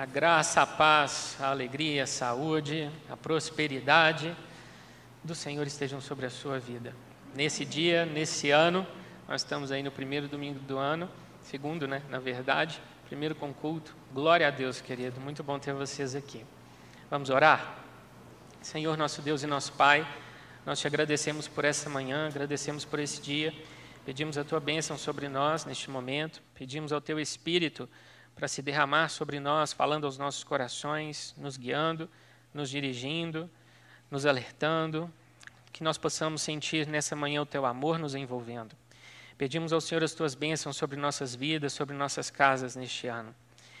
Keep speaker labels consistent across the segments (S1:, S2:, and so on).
S1: a graça, a paz, a alegria, a saúde, a prosperidade do Senhor estejam sobre a sua vida. Nesse dia, nesse ano, nós estamos aí no primeiro domingo do ano, segundo, né, na verdade, primeiro com culto. Glória a Deus, querido. Muito bom ter vocês aqui. Vamos orar? Senhor, nosso Deus e nosso Pai, nós te agradecemos por essa manhã, agradecemos por esse dia. Pedimos a tua bênção sobre nós neste momento. Pedimos ao teu Espírito para se derramar sobre nós, falando aos nossos corações, nos guiando, nos dirigindo, nos alertando, que nós possamos sentir nessa manhã o teu amor nos envolvendo. Pedimos ao Senhor as tuas bênçãos sobre nossas vidas, sobre nossas casas neste ano.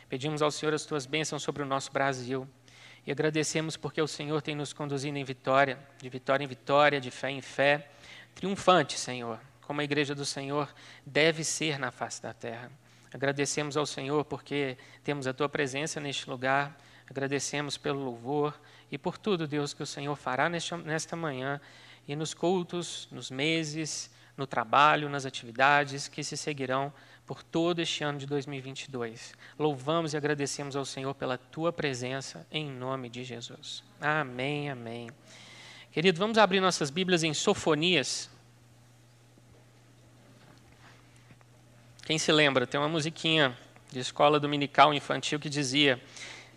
S1: Pedimos ao Senhor as tuas bênçãos sobre o nosso Brasil. E agradecemos porque o Senhor tem nos conduzido em vitória, de vitória em vitória, de fé em fé, triunfante, Senhor, como a igreja do Senhor deve ser na face da terra. Agradecemos ao Senhor porque temos a tua presença neste lugar. Agradecemos pelo louvor e por tudo, Deus, que o Senhor fará nesta manhã e nos cultos, nos meses, no trabalho, nas atividades que se seguirão por todo este ano de 2022. Louvamos e agradecemos ao Senhor pela tua presença, em nome de Jesus. Amém, amém. Querido, vamos abrir nossas Bíblias em Sofonias, Quem se lembra? Tem uma musiquinha de escola dominical infantil que dizia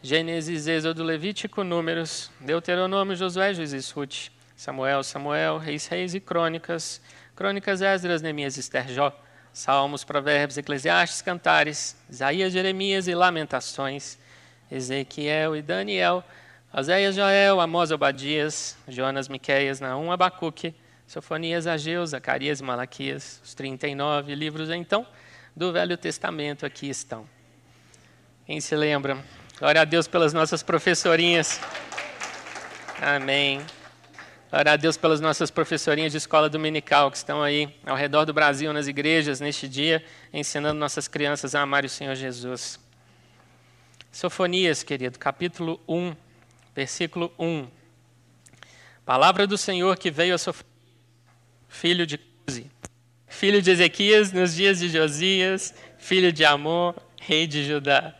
S1: Gênesis, Êxodo, Levítico, Números, Deuteronômio, Josué, Juízes, Ruth, Samuel, Samuel, Reis, Reis e Crônicas, Crônicas, Esdras, Neemias, Esther, Jó, Salmos, Provérbios, Eclesiastes, Cantares, Isaías, Jeremias e Lamentações, Ezequiel e Daniel, Oséias, Joel, Amós, Obadias, Jonas, Miqueias, Naum, Abacuque, Sofonias, Ageu, Zacarias e Malaquias, os 39 livros então, do Velho Testamento aqui estão. Quem se lembra? Glória a Deus pelas nossas professorinhas. Amém. Glória a Deus pelas nossas professorinhas de escola dominical que estão aí ao redor do Brasil, nas igrejas, neste dia, ensinando nossas crianças a amar o Senhor Jesus. Sofonias, querido, capítulo 1, versículo 1. Palavra do Senhor que veio a Sofonias, filho de Cusi filho de Ezequias nos dias de Josias, filho de Amon, rei de Judá.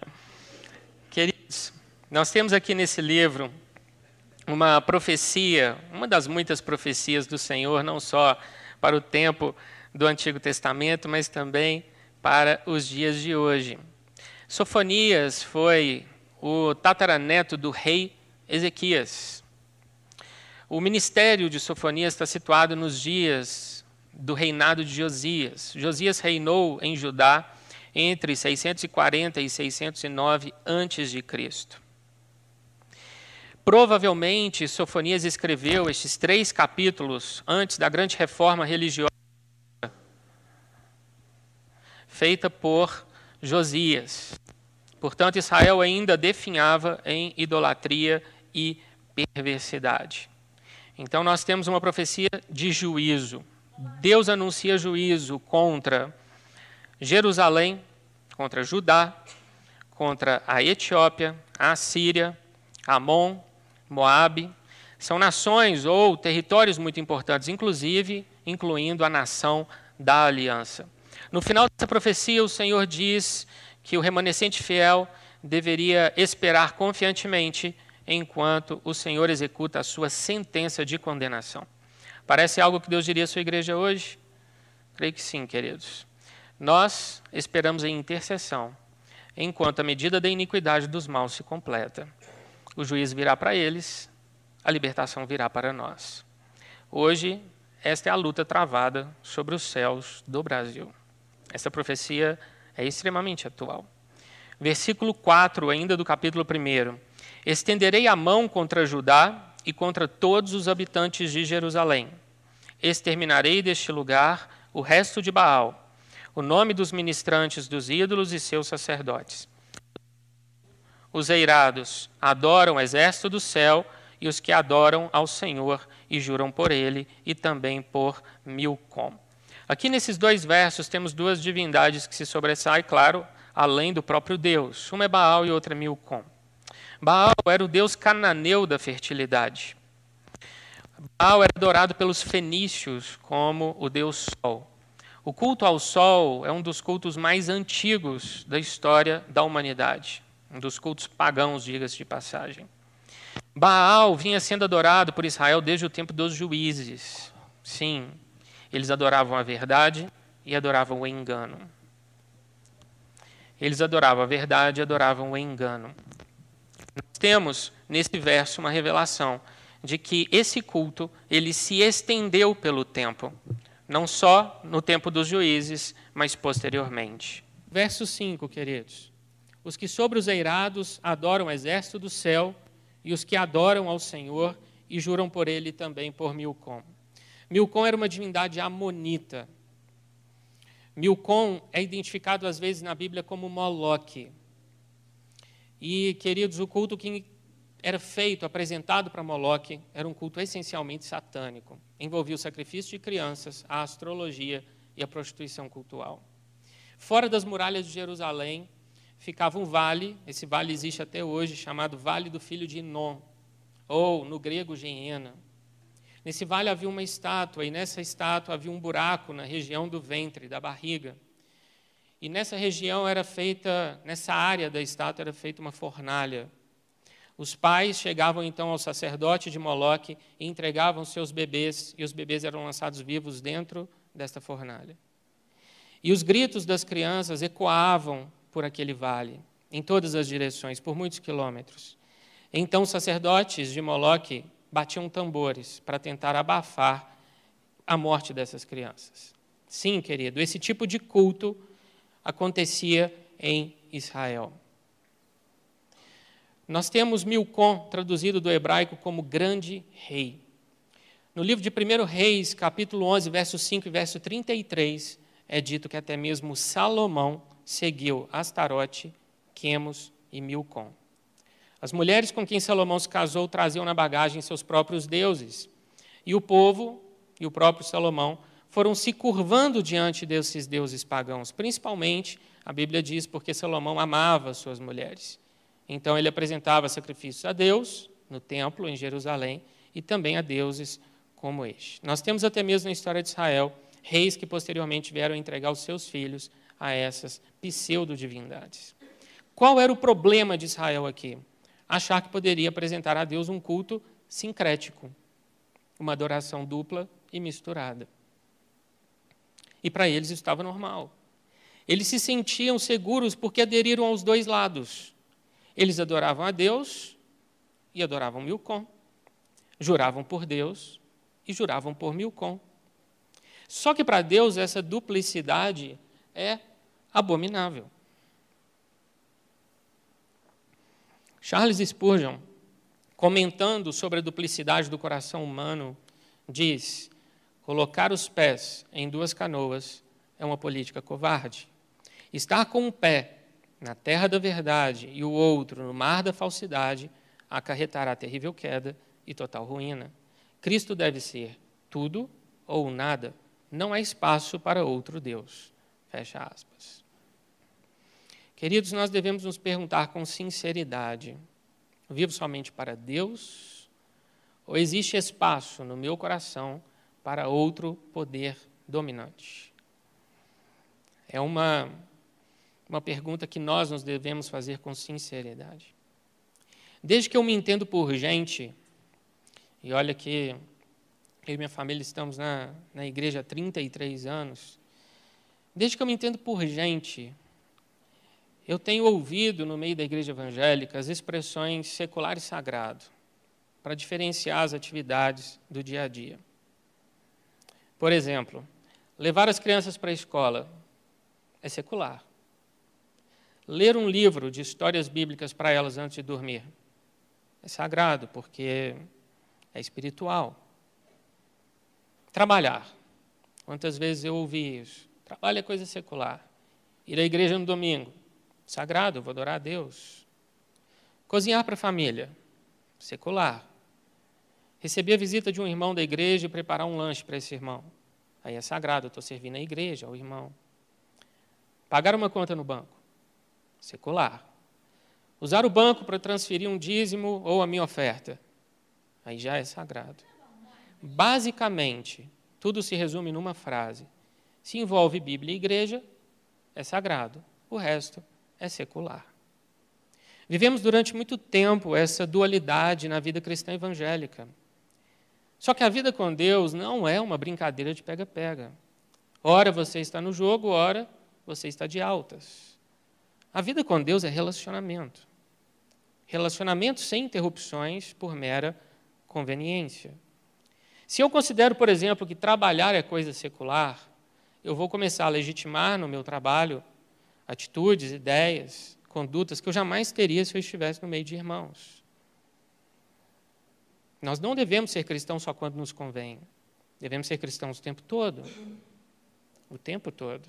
S1: Queridos, nós temos aqui nesse livro uma profecia, uma das muitas profecias do Senhor, não só para o tempo do Antigo Testamento, mas também para os dias de hoje. Sofonias foi o tataraneto do rei Ezequias. O ministério de Sofonias está situado nos dias do reinado de Josias. Josias reinou em Judá entre 640 e 609 a.C. Provavelmente, Sofonias escreveu estes três capítulos antes da grande reforma religiosa feita por Josias. Portanto, Israel ainda definhava em idolatria e perversidade. Então, nós temos uma profecia de juízo. Deus anuncia juízo contra Jerusalém, contra Judá, contra a Etiópia, a Síria, Amon, Moabe. São nações ou territórios muito importantes, inclusive incluindo a nação da aliança. No final dessa profecia, o Senhor diz que o remanescente fiel deveria esperar confiantemente enquanto o Senhor executa a sua sentença de condenação. Parece algo que Deus diria à sua igreja hoje? Creio que sim, queridos. Nós esperamos em intercessão, enquanto a medida da iniquidade dos maus se completa. O juiz virá para eles, a libertação virá para nós. Hoje, esta é a luta travada sobre os céus do Brasil. Essa profecia é extremamente atual. Versículo 4, ainda do capítulo 1. Estenderei a mão contra Judá e contra todos os habitantes de Jerusalém. Exterminarei deste lugar o resto de Baal, o nome dos ministrantes dos ídolos e seus sacerdotes. Os eirados adoram o exército do céu e os que adoram ao Senhor e juram por ele e também por Milcom. Aqui nesses dois versos temos duas divindades que se sobressaem, claro, além do próprio Deus. Uma é Baal e outra é Milcom. Baal era o deus cananeu da fertilidade. Baal era adorado pelos fenícios como o deus Sol. O culto ao Sol é um dos cultos mais antigos da história da humanidade. um dos cultos pagãos, diga-se de passagem. Baal vinha sendo adorado por Israel desde o tempo dos juízes. Sim, eles adoravam a verdade e adoravam o engano. Eles adoravam a verdade e adoravam o engano. Nós temos nesse verso uma revelação de que esse culto ele se estendeu pelo tempo, não só no tempo dos juízes, mas posteriormente. Verso 5, queridos. Os que sobre os eirados adoram o exército do céu e os que adoram ao Senhor e juram por ele também por Milcom. Milcom era uma divindade amonita. Milcom é identificado às vezes na Bíblia como Moloque. E, queridos, o culto que era feito, apresentado para Moloque, era um culto essencialmente satânico. Envolvia o sacrifício de crianças, a astrologia e a prostituição cultural. Fora das muralhas de Jerusalém ficava um vale, esse vale existe até hoje, chamado Vale do Filho de Inon, ou no grego Geena. Nesse vale havia uma estátua, e nessa estátua havia um buraco na região do ventre, da barriga. E nessa região era feita, nessa área da estátua era feita uma fornalha. Os pais chegavam então ao sacerdote de Moloque e entregavam seus bebês, e os bebês eram lançados vivos dentro desta fornalha. E os gritos das crianças ecoavam por aquele vale, em todas as direções, por muitos quilômetros. Então sacerdotes de Moloque batiam tambores para tentar abafar a morte dessas crianças. Sim, querido, esse tipo de culto acontecia em Israel. Nós temos Milcom, traduzido do hebraico como grande rei. No livro de 1 Reis, capítulo 11, verso 5 e verso 33, é dito que até mesmo Salomão seguiu Astarote, Quemos e Milcom. As mulheres com quem Salomão se casou traziam na bagagem seus próprios deuses. E o povo e o próprio Salomão foram se curvando diante desses deuses pagãos, principalmente, a Bíblia diz, porque Salomão amava suas mulheres. Então ele apresentava sacrifícios a Deus no templo em Jerusalém e também a deuses como este. Nós temos até mesmo na história de Israel reis que posteriormente vieram entregar os seus filhos a essas pseudo-divindades. Qual era o problema de Israel aqui? Achar que poderia apresentar a Deus um culto sincrético, uma adoração dupla e misturada. E para eles estava normal. Eles se sentiam seguros porque aderiram aos dois lados. Eles adoravam a Deus e adoravam Milcom. Juravam por Deus e juravam por Milcom. Só que para Deus essa duplicidade é abominável. Charles Spurgeon, comentando sobre a duplicidade do coração humano, diz: colocar os pés em duas canoas é uma política covarde. Estar com um pé na terra da verdade e o outro no mar da falsidade acarretará terrível queda e total ruína. Cristo deve ser tudo ou nada. Não há espaço para outro Deus. Fecha aspas. Queridos, nós devemos nos perguntar com sinceridade: vivo somente para Deus? Ou existe espaço no meu coração para outro poder dominante? É uma, uma pergunta que nós nos devemos fazer com sinceridade. Desde que eu me entendo por gente, e olha que eu e minha família estamos na, na igreja há 33 anos, desde que eu me entendo por gente, eu tenho ouvido no meio da igreja evangélica as expressões secular e sagrado para diferenciar as atividades do dia a dia. Por exemplo, levar as crianças para a escola é secular. Ler um livro de histórias bíblicas para elas antes de dormir é sagrado, porque é espiritual. Trabalhar. Quantas vezes eu ouvi isso? Trabalho é coisa secular. Ir à igreja no domingo Sagrado, vou adorar a Deus. Cozinhar para a família, secular. Receber a visita de um irmão da igreja e preparar um lanche para esse irmão. Aí é sagrado, estou servindo a igreja, ao irmão. Pagar uma conta no banco, secular. Usar o banco para transferir um dízimo ou a minha oferta, aí já é sagrado. Basicamente, tudo se resume numa frase: se envolve Bíblia e igreja, é sagrado. O resto é secular. Vivemos durante muito tempo essa dualidade na vida cristã evangélica. Só que a vida com Deus não é uma brincadeira de pega-pega. Ora você está no jogo, ora você está de altas. A vida com Deus é relacionamento. Relacionamento sem interrupções por mera conveniência. Se eu considero, por exemplo, que trabalhar é coisa secular, eu vou começar a legitimar no meu trabalho atitudes, ideias, condutas que eu jamais teria se eu estivesse no meio de irmãos. Nós não devemos ser cristãos só quando nos convém. Devemos ser cristãos o tempo todo. O tempo todo.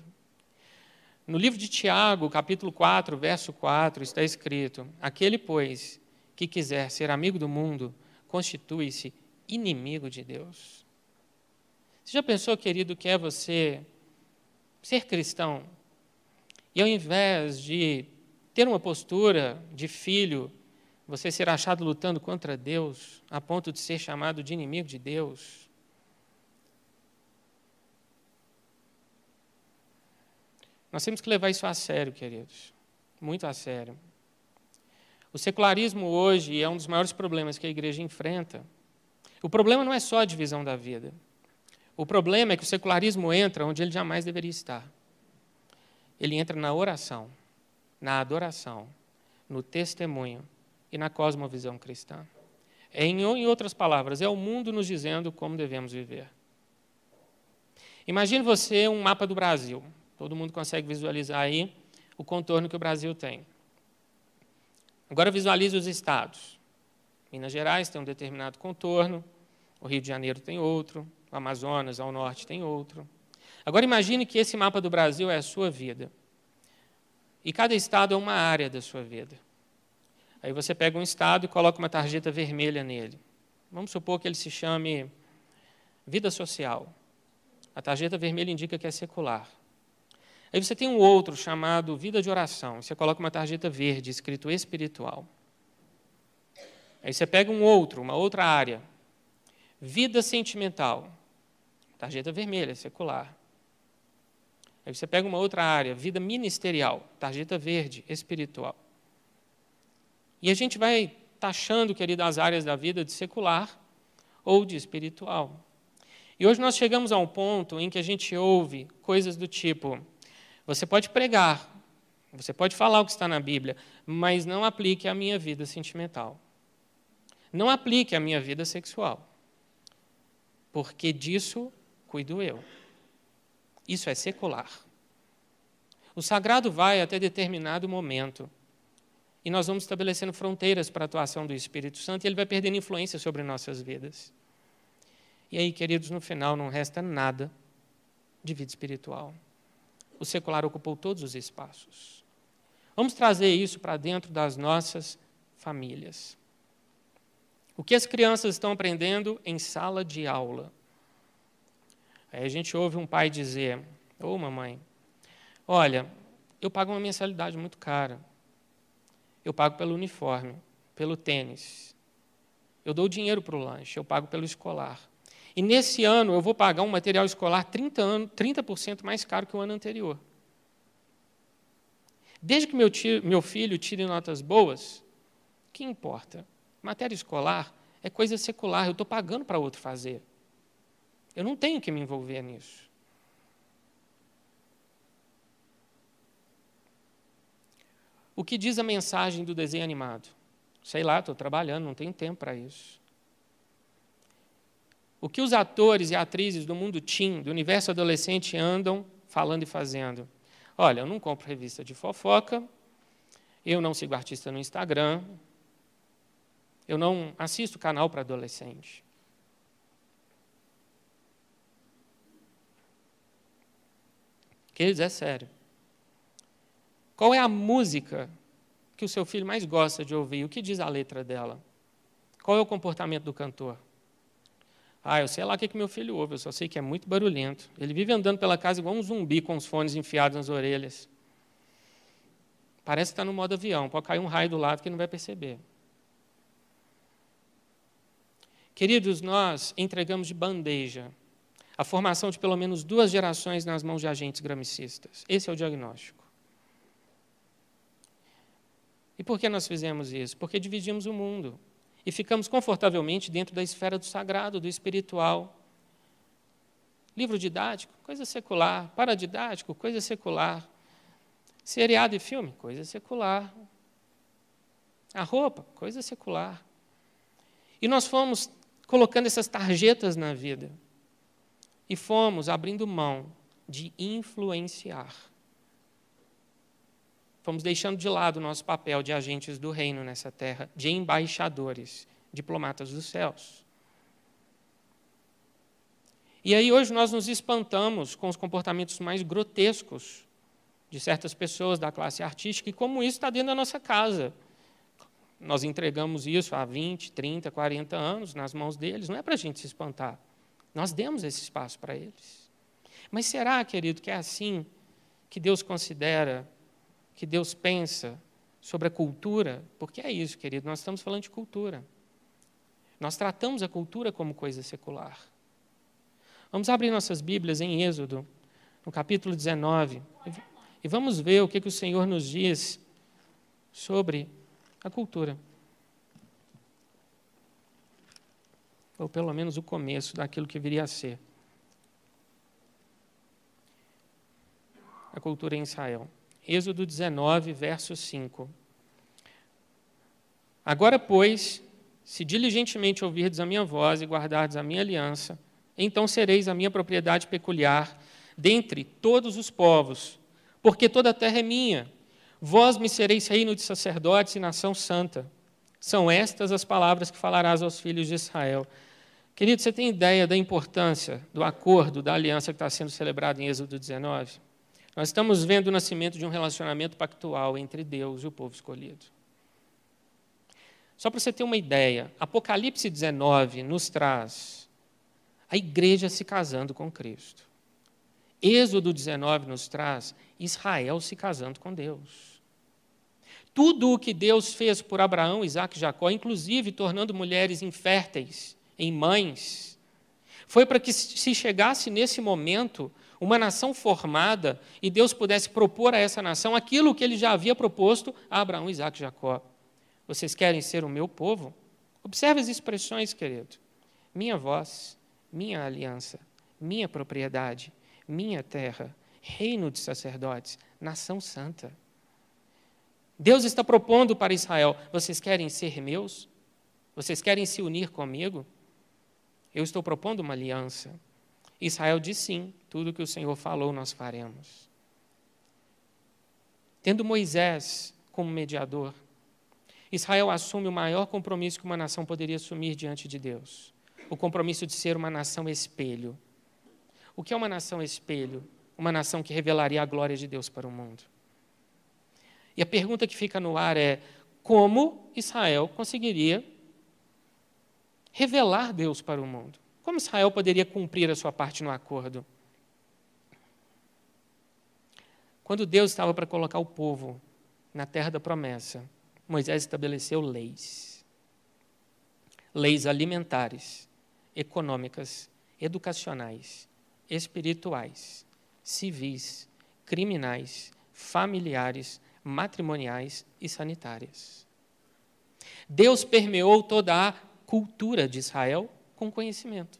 S1: No livro de Tiago, capítulo 4, verso 4, está escrito: Aquele, pois, que quiser ser amigo do mundo, constitui-se inimigo de Deus. Você já pensou, querido, que é você ser cristão e ao invés de ter uma postura de filho, você ser achado lutando contra Deus, a ponto de ser chamado de inimigo de Deus? Nós temos que levar isso a sério, queridos, muito a sério. O secularismo hoje é um dos maiores problemas que a igreja enfrenta. O problema não é só a divisão da vida. O problema é que o secularismo entra onde ele jamais deveria estar. Ele entra na oração, na adoração, no testemunho e na cosmovisão cristã. É, em, em outras palavras, é o mundo nos dizendo como devemos viver. Imagine você um mapa do Brasil. Todo mundo consegue visualizar aí o contorno que o Brasil tem. Agora visualize os estados. Minas Gerais tem um determinado contorno, o Rio de Janeiro tem outro, o Amazonas ao norte tem outro. Agora imagine que esse mapa do Brasil é a sua vida. E cada estado é uma área da sua vida. Aí você pega um estado e coloca uma tarjeta vermelha nele. Vamos supor que ele se chame vida social. A tarjeta vermelha indica que é secular. Aí você tem um outro chamado vida de oração. Você coloca uma tarjeta verde escrito espiritual. Aí você pega um outro, uma outra área. Vida sentimental. Tarjeta vermelha, secular. Aí você pega uma outra área, vida ministerial, tarjeta verde, espiritual. E a gente vai taxando, querido, as áreas da vida de secular ou de espiritual. E hoje nós chegamos a um ponto em que a gente ouve coisas do tipo: você pode pregar, você pode falar o que está na Bíblia, mas não aplique à minha vida sentimental. Não aplique à minha vida sexual. Porque disso cuido eu. Isso é secular. O sagrado vai até determinado momento. E nós vamos estabelecendo fronteiras para a atuação do Espírito Santo e ele vai perdendo influência sobre nossas vidas. E aí, queridos, no final não resta nada de vida espiritual o secular ocupou todos os espaços. Vamos trazer isso para dentro das nossas famílias. O que as crianças estão aprendendo em sala de aula? Aí a gente ouve um pai dizer: Ô oh, mamãe, olha, eu pago uma mensalidade muito cara. Eu pago pelo uniforme, pelo tênis. Eu dou dinheiro para o lanche, eu pago pelo escolar. E nesse ano eu vou pagar um material escolar 30%, ano, 30 mais caro que o ano anterior. Desde que meu, tio, meu filho tire notas boas, que importa? Matéria escolar é coisa secular, eu estou pagando para outro fazer. Eu não tenho que me envolver nisso. O que diz a mensagem do desenho animado? Sei lá, estou trabalhando, não tenho tempo para isso. O que os atores e atrizes do mundo teen, do universo adolescente, andam falando e fazendo? Olha, eu não compro revista de fofoca, eu não sigo artista no Instagram, eu não assisto canal para adolescente. Queridos, é sério. Qual é a música que o seu filho mais gosta de ouvir? O que diz a letra dela? Qual é o comportamento do cantor? Ah, eu sei lá o que, meu filho ouve, eu só sei que é muito barulhento. Ele vive andando pela casa igual um zumbi com os fones enfiados nas orelhas. Parece que está no modo avião, pode cair um raio do lado que não vai perceber. Queridos, nós entregamos de bandeja a formação de pelo menos duas gerações nas mãos de agentes gramicistas. Esse é o diagnóstico. E por que nós fizemos isso? Porque dividimos o mundo e ficamos confortavelmente dentro da esfera do sagrado, do espiritual. Livro didático, coisa secular. Paradidático, coisa secular. Seriado e filme, coisa secular. A roupa, coisa secular. E nós fomos colocando essas tarjetas na vida. E fomos abrindo mão de influenciar. Fomos deixando de lado o nosso papel de agentes do reino nessa terra, de embaixadores, diplomatas dos céus. E aí hoje nós nos espantamos com os comportamentos mais grotescos de certas pessoas da classe artística e como isso está dentro da nossa casa. Nós entregamos isso há 20, 30, 40 anos nas mãos deles, não é para a gente se espantar. Nós demos esse espaço para eles. Mas será, querido, que é assim que Deus considera que Deus pensa sobre a cultura, porque é isso, querido, nós estamos falando de cultura. Nós tratamos a cultura como coisa secular. Vamos abrir nossas Bíblias em Êxodo, no capítulo 19, e vamos ver o que, que o Senhor nos diz sobre a cultura. Ou pelo menos o começo daquilo que viria a ser. A cultura em Israel. Êxodo 19, verso 5. Agora, pois, se diligentemente ouvirdes a minha voz e guardardes a minha aliança, então sereis a minha propriedade peculiar dentre todos os povos, porque toda a terra é minha. Vós me sereis reino de sacerdotes e nação santa. São estas as palavras que falarás aos filhos de Israel. Querido, você tem ideia da importância do acordo, da aliança que está sendo celebrado em Êxodo 19? Nós estamos vendo o nascimento de um relacionamento pactual entre Deus e o povo escolhido. Só para você ter uma ideia, Apocalipse 19 nos traz a igreja se casando com Cristo. Êxodo 19 nos traz Israel se casando com Deus. Tudo o que Deus fez por Abraão, Isaac e Jacó, inclusive tornando mulheres inférteis em mães, foi para que se chegasse nesse momento uma nação formada e Deus pudesse propor a essa nação aquilo que ele já havia proposto a Abraão, Isaac e Jacó. Vocês querem ser o meu povo? Observe as expressões, querido. Minha voz, minha aliança, minha propriedade, minha terra, reino de sacerdotes, nação santa. Deus está propondo para Israel: vocês querem ser meus? Vocês querem se unir comigo? Eu estou propondo uma aliança. Israel diz sim, tudo que o Senhor falou nós faremos. Tendo Moisés como mediador, Israel assume o maior compromisso que uma nação poderia assumir diante de Deus: o compromisso de ser uma nação espelho. O que é uma nação espelho? Uma nação que revelaria a glória de Deus para o mundo. E a pergunta que fica no ar é: como Israel conseguiria revelar Deus para o mundo? Como Israel poderia cumprir a sua parte no acordo? Quando Deus estava para colocar o povo na terra da promessa, Moisés estabeleceu leis. Leis alimentares, econômicas, educacionais, espirituais, civis, criminais, familiares, matrimoniais e sanitárias. Deus permeou toda a cultura de Israel com conhecimento.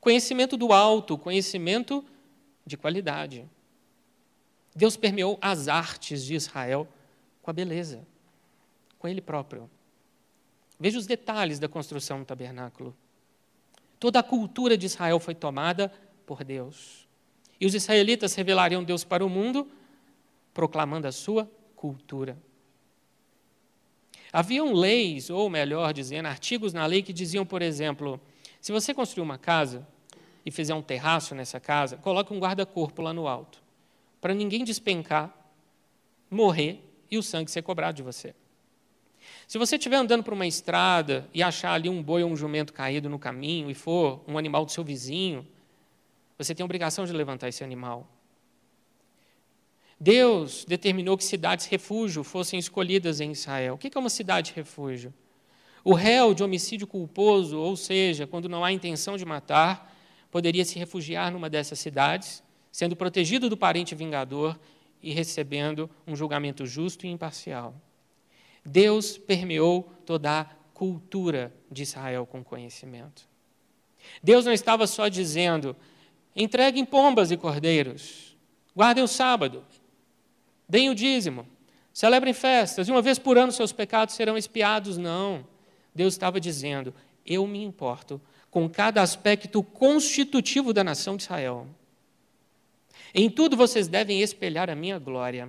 S1: Conhecimento do alto, conhecimento de qualidade. Deus permeou as artes de Israel com a beleza, com Ele próprio. Veja os detalhes da construção do tabernáculo. Toda a cultura de Israel foi tomada por Deus. E os israelitas revelariam Deus para o mundo, proclamando a sua cultura. Haviam leis, ou melhor dizendo, artigos na lei que diziam, por exemplo, se você construir uma casa e fizer um terraço nessa casa, coloque um guarda-corpo lá no alto, para ninguém despencar, morrer e o sangue ser cobrado de você. Se você estiver andando por uma estrada e achar ali um boi ou um jumento caído no caminho e for um animal do seu vizinho, você tem a obrigação de levantar esse animal. Deus determinou que cidades refúgio fossem escolhidas em Israel. O que é uma cidade refúgio? O réu de homicídio culposo, ou seja, quando não há intenção de matar, poderia se refugiar numa dessas cidades, sendo protegido do parente vingador e recebendo um julgamento justo e imparcial. Deus permeou toda a cultura de Israel com conhecimento. Deus não estava só dizendo: entreguem pombas e cordeiros, guardem o sábado, deem o dízimo, celebrem festas, e uma vez por ano seus pecados serão expiados. Não. Deus estava dizendo: eu me importo com cada aspecto constitutivo da nação de Israel. Em tudo vocês devem espelhar a minha glória.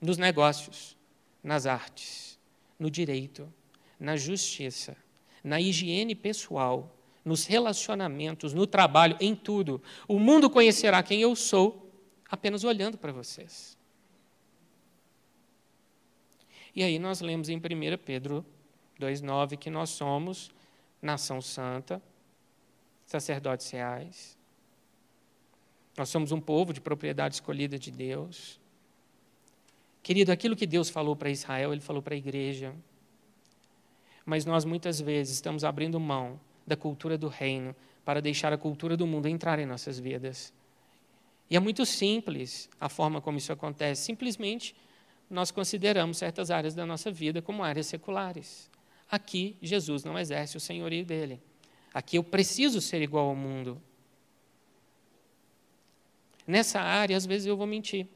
S1: Nos negócios, nas artes, no direito, na justiça, na higiene pessoal, nos relacionamentos, no trabalho, em tudo. O mundo conhecerá quem eu sou apenas olhando para vocês. E aí nós lemos em 1 Pedro 2,9 que nós somos nação santa, sacerdotes reais. Nós somos um povo de propriedade escolhida de Deus. Querido, aquilo que Deus falou para Israel, Ele falou para a igreja. Mas nós muitas vezes estamos abrindo mão da cultura do reino para deixar a cultura do mundo entrar em nossas vidas. E é muito simples a forma como isso acontece. Simplesmente nós consideramos certas áreas da nossa vida como áreas seculares. Aqui, Jesus não exerce o senhorio dele. Aqui eu preciso ser igual ao mundo. Nessa área, às vezes eu vou mentir.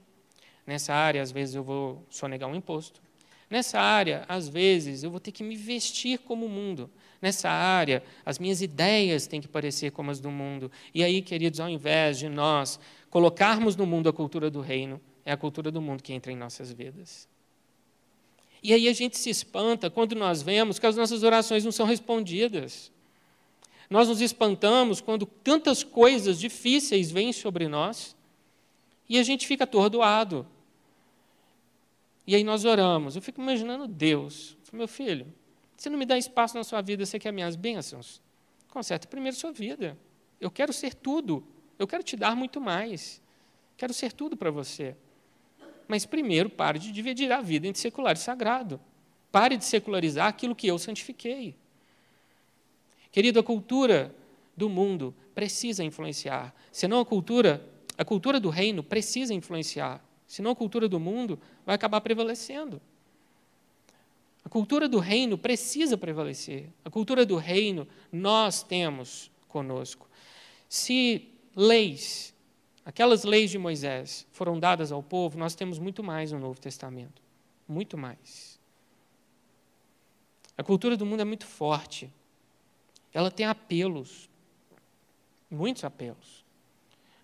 S1: Nessa área, às vezes eu vou sonegar um imposto. Nessa área, às vezes, eu vou ter que me vestir como o mundo. Nessa área, as minhas ideias têm que parecer como as do mundo. E aí, queridos, ao invés de nós colocarmos no mundo a cultura do reino, é a cultura do mundo que entra em nossas vidas. E aí a gente se espanta quando nós vemos que as nossas orações não são respondidas. Nós nos espantamos quando tantas coisas difíceis vêm sobre nós e a gente fica atordoado. E aí nós oramos. Eu fico imaginando Deus. Meu filho, você não me dá espaço na sua vida, você quer minhas bênçãos? Conserta primeiro sua vida. Eu quero ser tudo. Eu quero te dar muito mais. Quero ser tudo para você. Mas primeiro, pare de dividir a vida entre secular e sagrado. Pare de secularizar aquilo que eu santifiquei. Querido, a cultura do mundo precisa influenciar. Senão a cultura, a cultura do reino precisa influenciar. Senão a cultura do mundo vai acabar prevalecendo. A cultura do reino precisa prevalecer. A cultura do reino nós temos conosco. Se leis aquelas leis de Moisés foram dadas ao povo, nós temos muito mais no Novo Testamento. Muito mais. A cultura do mundo é muito forte. Ela tem apelos. Muitos apelos.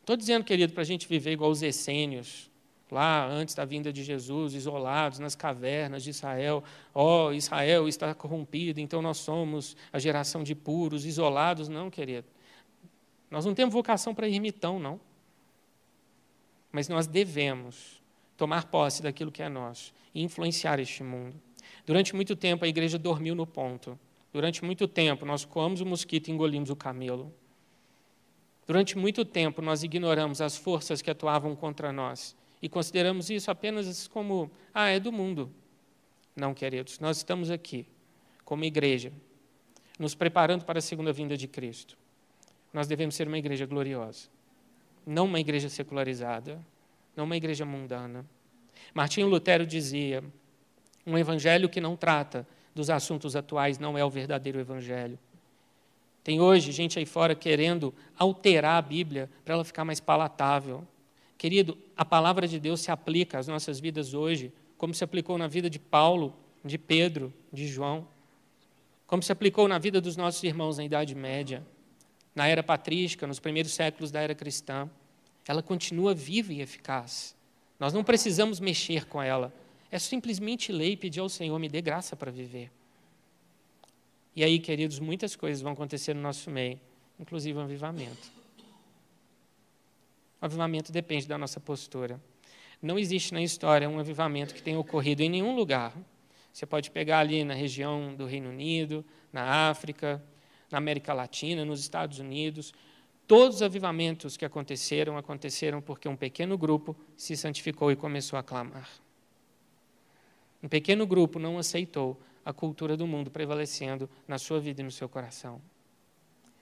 S1: Estou dizendo, querido, para a gente viver igual os essênios, lá antes da vinda de Jesus, isolados nas cavernas de Israel. Ó, oh, Israel está corrompido, então nós somos a geração de puros, isolados. Não, querido. Nós não temos vocação para ermitão, não mas nós devemos tomar posse daquilo que é nosso e influenciar este mundo. Durante muito tempo a igreja dormiu no ponto. Durante muito tempo nós coamos o mosquito e engolimos o camelo. Durante muito tempo nós ignoramos as forças que atuavam contra nós e consideramos isso apenas como, ah, é do mundo. Não, queridos, nós estamos aqui como igreja, nos preparando para a segunda vinda de Cristo. Nós devemos ser uma igreja gloriosa não uma igreja secularizada, não uma igreja mundana. Martinho Lutero dizia: um evangelho que não trata dos assuntos atuais não é o verdadeiro evangelho. Tem hoje gente aí fora querendo alterar a Bíblia para ela ficar mais palatável. Querido, a palavra de Deus se aplica às nossas vidas hoje, como se aplicou na vida de Paulo, de Pedro, de João, como se aplicou na vida dos nossos irmãos na Idade Média na era patrística, nos primeiros séculos da era cristã, ela continua viva e eficaz. Nós não precisamos mexer com ela. É simplesmente ler e pedir ao Senhor, me dê graça para viver. E aí, queridos, muitas coisas vão acontecer no nosso meio, inclusive o um avivamento. O avivamento depende da nossa postura. Não existe na história um avivamento que tenha ocorrido em nenhum lugar. Você pode pegar ali na região do Reino Unido, na África, na América Latina, nos Estados Unidos. Todos os avivamentos que aconteceram, aconteceram porque um pequeno grupo se santificou e começou a clamar. Um pequeno grupo não aceitou a cultura do mundo prevalecendo na sua vida e no seu coração.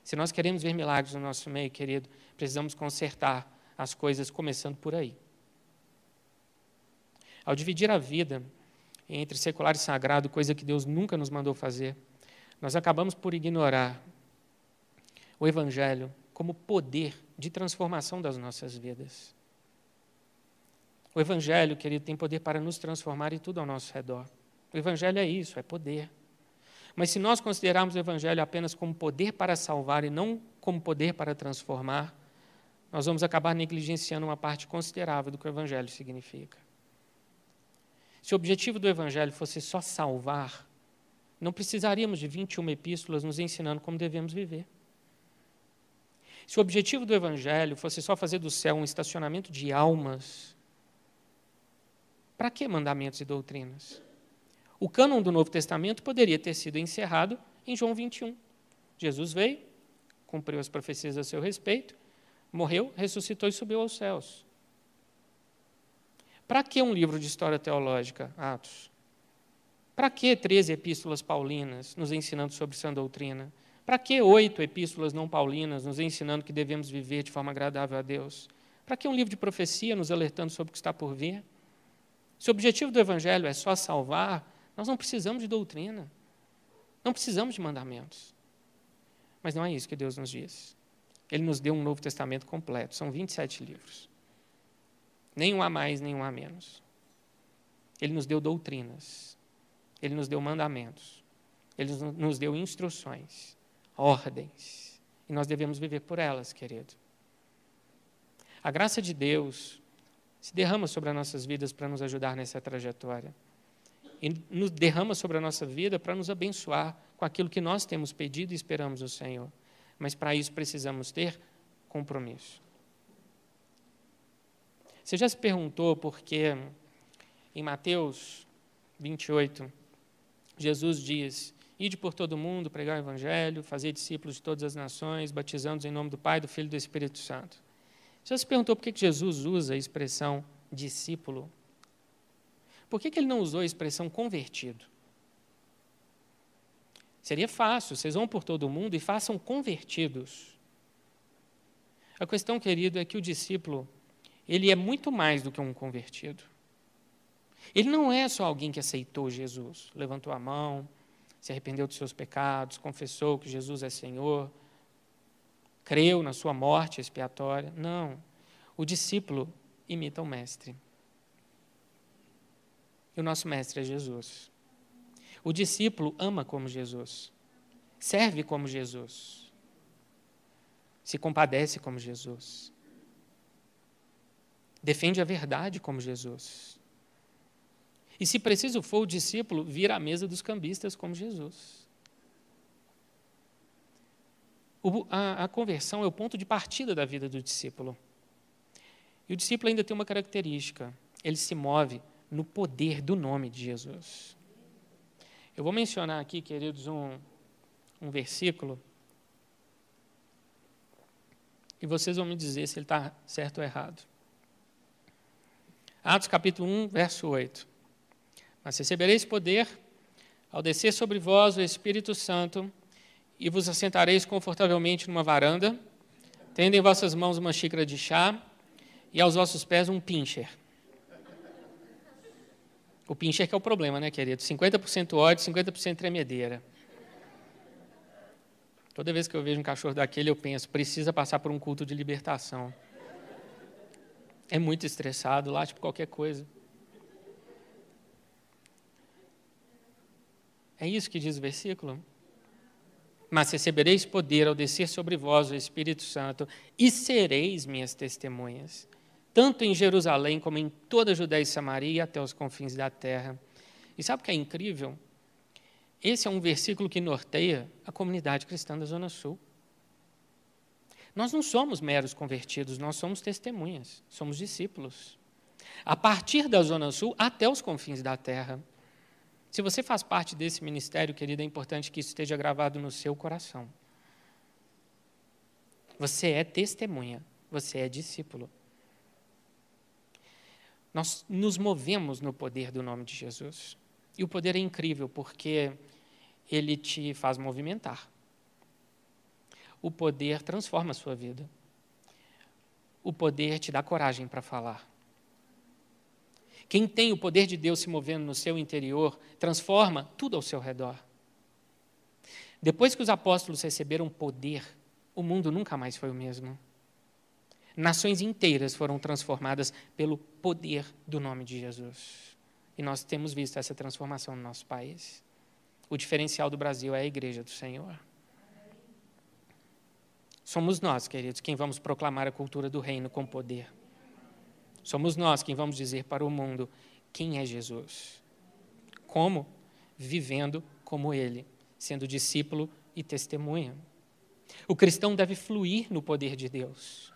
S1: Se nós queremos ver milagres no nosso meio, querido, precisamos consertar as coisas começando por aí. Ao dividir a vida, entre secular e sagrado, coisa que Deus nunca nos mandou fazer, nós acabamos por ignorar o Evangelho como poder de transformação das nossas vidas. O Evangelho, querido, tem poder para nos transformar e tudo ao nosso redor. O Evangelho é isso, é poder. Mas se nós considerarmos o Evangelho apenas como poder para salvar e não como poder para transformar, nós vamos acabar negligenciando uma parte considerável do que o Evangelho significa. Se o objetivo do Evangelho fosse só salvar, não precisaríamos de 21 epístolas nos ensinando como devemos viver. Se o objetivo do Evangelho fosse só fazer do céu um estacionamento de almas, para que mandamentos e doutrinas? O cânon do Novo Testamento poderia ter sido encerrado em João 21. Jesus veio, cumpriu as profecias a seu respeito, morreu, ressuscitou e subiu aos céus. Para que um livro de história teológica, Atos? Para que 13 epístolas paulinas nos ensinando sobre sã doutrina? Para que oito epístolas não paulinas nos ensinando que devemos viver de forma agradável a Deus? Para que um livro de profecia nos alertando sobre o que está por vir? Se o objetivo do Evangelho é só salvar, nós não precisamos de doutrina, não precisamos de mandamentos. Mas não é isso que Deus nos diz. Ele nos deu um Novo Testamento completo, são 27 livros. Nenhum a mais, nenhum a menos. Ele nos deu doutrinas, ele nos deu mandamentos, ele nos deu instruções, ordens, e nós devemos viver por elas, querido. A graça de Deus se derrama sobre as nossas vidas para nos ajudar nessa trajetória. E nos derrama sobre a nossa vida para nos abençoar com aquilo que nós temos pedido e esperamos o Senhor. Mas para isso precisamos ter compromisso. Você já se perguntou por que em Mateus 28, Jesus diz: Ide por todo mundo, pregar o Evangelho, fazer discípulos de todas as nações, batizando-os em nome do Pai, do Filho e do Espírito Santo. Já se perguntou por que Jesus usa a expressão discípulo? Por que ele não usou a expressão convertido? Seria fácil, vocês vão por todo mundo e façam convertidos. A questão, querido, é que o discípulo, ele é muito mais do que um convertido. Ele não é só alguém que aceitou Jesus, levantou a mão, se arrependeu dos seus pecados, confessou que Jesus é Senhor, creu na sua morte expiatória. Não. O discípulo imita o mestre. E o nosso mestre é Jesus. O discípulo ama como Jesus, serve como Jesus, se compadece como Jesus, defende a verdade como Jesus. E se preciso for, o discípulo vira à mesa dos cambistas como Jesus. O, a, a conversão é o ponto de partida da vida do discípulo. E o discípulo ainda tem uma característica: ele se move no poder do nome de Jesus. Eu vou mencionar aqui, queridos, um, um versículo. E vocês vão me dizer se ele está certo ou errado. Atos capítulo 1, verso 8. Mas recebereis poder ao descer sobre vós o Espírito Santo e vos assentareis confortavelmente numa varanda, tendo em vossas mãos uma xícara de chá e aos vossos pés um pincher. O pincher que é o problema, né, querido? 50% ódio, 50% tremedeira. Toda vez que eu vejo um cachorro daquele, eu penso, precisa passar por um culto de libertação. É muito estressado, lá, tipo qualquer coisa. É isso que diz o versículo? Mas recebereis poder ao descer sobre vós o Espírito Santo e sereis minhas testemunhas, tanto em Jerusalém como em toda a Judéia e Samaria e até os confins da terra. E sabe o que é incrível? Esse é um versículo que norteia a comunidade cristã da Zona Sul. Nós não somos meros convertidos, nós somos testemunhas, somos discípulos. A partir da Zona Sul até os confins da terra. Se você faz parte desse ministério, querido, é importante que isso esteja gravado no seu coração. Você é testemunha, você é discípulo. Nós nos movemos no poder do nome de Jesus. E o poder é incrível porque ele te faz movimentar. O poder transforma a sua vida. O poder te dá coragem para falar. Quem tem o poder de Deus se movendo no seu interior, transforma tudo ao seu redor. Depois que os apóstolos receberam poder, o mundo nunca mais foi o mesmo. Nações inteiras foram transformadas pelo poder do nome de Jesus. E nós temos visto essa transformação no nosso país. O diferencial do Brasil é a igreja do Senhor. Somos nós, queridos, quem vamos proclamar a cultura do reino com poder. Somos nós quem vamos dizer para o mundo quem é Jesus. Como? Vivendo como ele, sendo discípulo e testemunha. O cristão deve fluir no poder de Deus.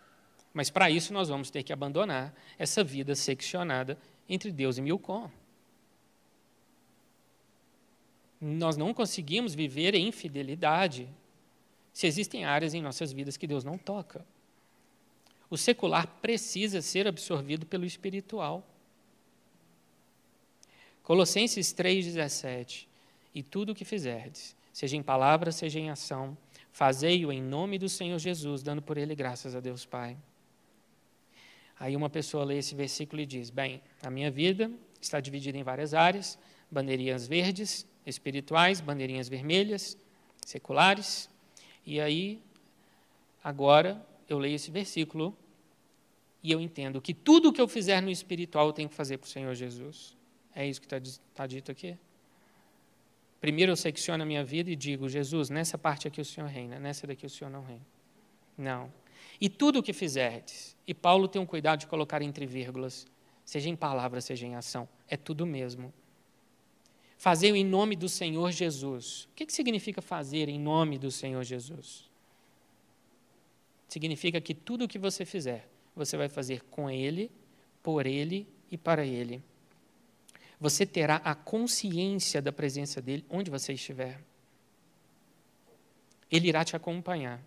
S1: Mas para isso nós vamos ter que abandonar essa vida seccionada entre Deus e Milcom. Nós não conseguimos viver em fidelidade se existem áreas em nossas vidas que Deus não toca. O secular precisa ser absorvido pelo espiritual. Colossenses 3,17: E tudo o que fizerdes, seja em palavra, seja em ação, fazei-o em nome do Senhor Jesus, dando por ele graças a Deus Pai. Aí uma pessoa lê esse versículo e diz: Bem, a minha vida está dividida em várias áreas, bandeirinhas verdes, espirituais, bandeirinhas vermelhas, seculares. E aí, agora, eu leio esse versículo e eu entendo que tudo o que eu fizer no espiritual eu tenho que fazer para o Senhor Jesus. É isso que está tá dito aqui? Primeiro eu secciono a minha vida e digo, Jesus, nessa parte aqui o Senhor reina, nessa daqui o Senhor não reina. Não. E tudo o que fizerdes, e Paulo tem um cuidado de colocar entre vírgulas, seja em palavra, seja em ação, é tudo mesmo. Fazer em nome do Senhor Jesus. O que, que significa fazer em nome do Senhor Jesus? Significa que tudo o que você fizer, você vai fazer com Ele, por Ele e para Ele. Você terá a consciência da presença dEle onde você estiver. Ele irá te acompanhar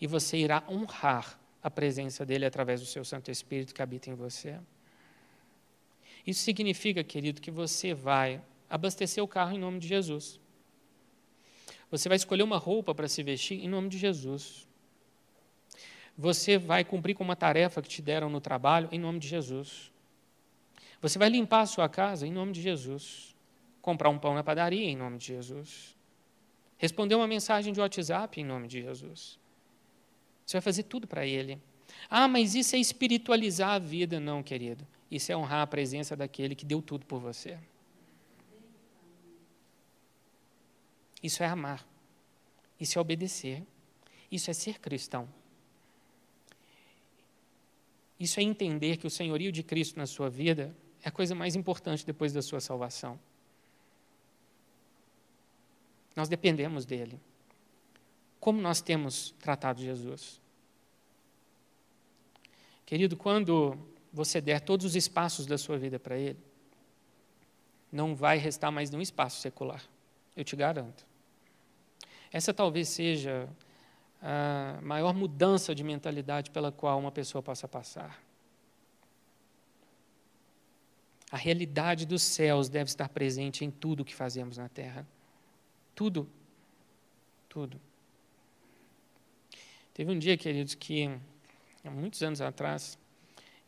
S1: e você irá honrar a presença dele através do seu Santo Espírito que habita em você. Isso significa, querido, que você vai abastecer o carro em nome de Jesus. Você vai escolher uma roupa para se vestir em nome de Jesus. Você vai cumprir com uma tarefa que te deram no trabalho em nome de Jesus. Você vai limpar a sua casa em nome de Jesus. Comprar um pão na padaria em nome de Jesus. Responder uma mensagem de WhatsApp em nome de Jesus. Você vai fazer tudo para Ele. Ah, mas isso é espiritualizar a vida. Não, querido. Isso é honrar a presença daquele que deu tudo por você. Isso é amar. Isso é obedecer. Isso é ser cristão. Isso é entender que o senhorio de Cristo na sua vida é a coisa mais importante depois da sua salvação. Nós dependemos dele. Como nós temos tratado Jesus? Querido, quando você der todos os espaços da sua vida para Ele, não vai restar mais nenhum espaço secular, eu te garanto. Essa talvez seja a maior mudança de mentalidade pela qual uma pessoa possa passar. A realidade dos céus deve estar presente em tudo que fazemos na terra. Tudo. Tudo. Teve um dia, queridos, que, há muitos anos atrás,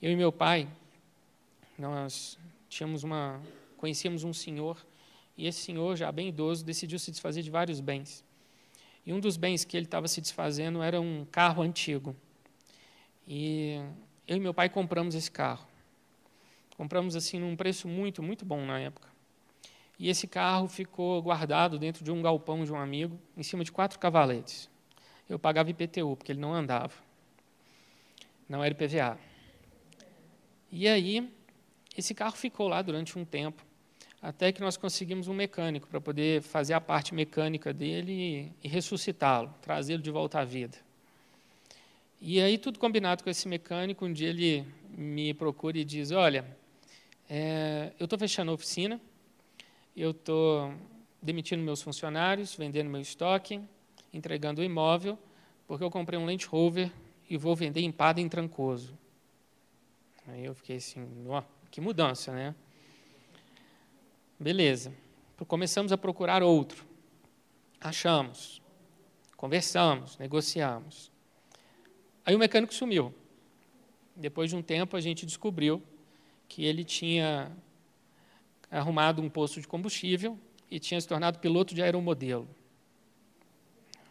S1: eu e meu pai, nós tínhamos uma, conhecíamos um senhor, e esse senhor, já bem idoso, decidiu se desfazer de vários bens. E um dos bens que ele estava se desfazendo era um carro antigo. E eu e meu pai compramos esse carro. Compramos assim num preço muito, muito bom na época. E esse carro ficou guardado dentro de um galpão de um amigo, em cima de quatro cavaletes eu pagava IPTU, porque ele não andava. Não era IPVA. E aí, esse carro ficou lá durante um tempo, até que nós conseguimos um mecânico para poder fazer a parte mecânica dele e, ressuscitá-lo, trazê-lo de volta à vida. E aí, tudo combinado com esse mecânico, um dia ele me procura e diz: Olha, é, eu estou fechando a oficina, eu estou demitindo meus funcionários, vendendo meu estoque, entregando o imóvel, porque eu comprei um Land Rover e vou vender empada em Trancoso. Aí eu fiquei assim, ó, que mudança, né? Beleza. Começamos a procurar outro. Achamos. Conversamos, negociamos. Aí o mecânico sumiu. Depois de um tempo a gente descobriu que ele tinha arrumado um posto de combustível e tinha se tornado piloto de aeromodelo.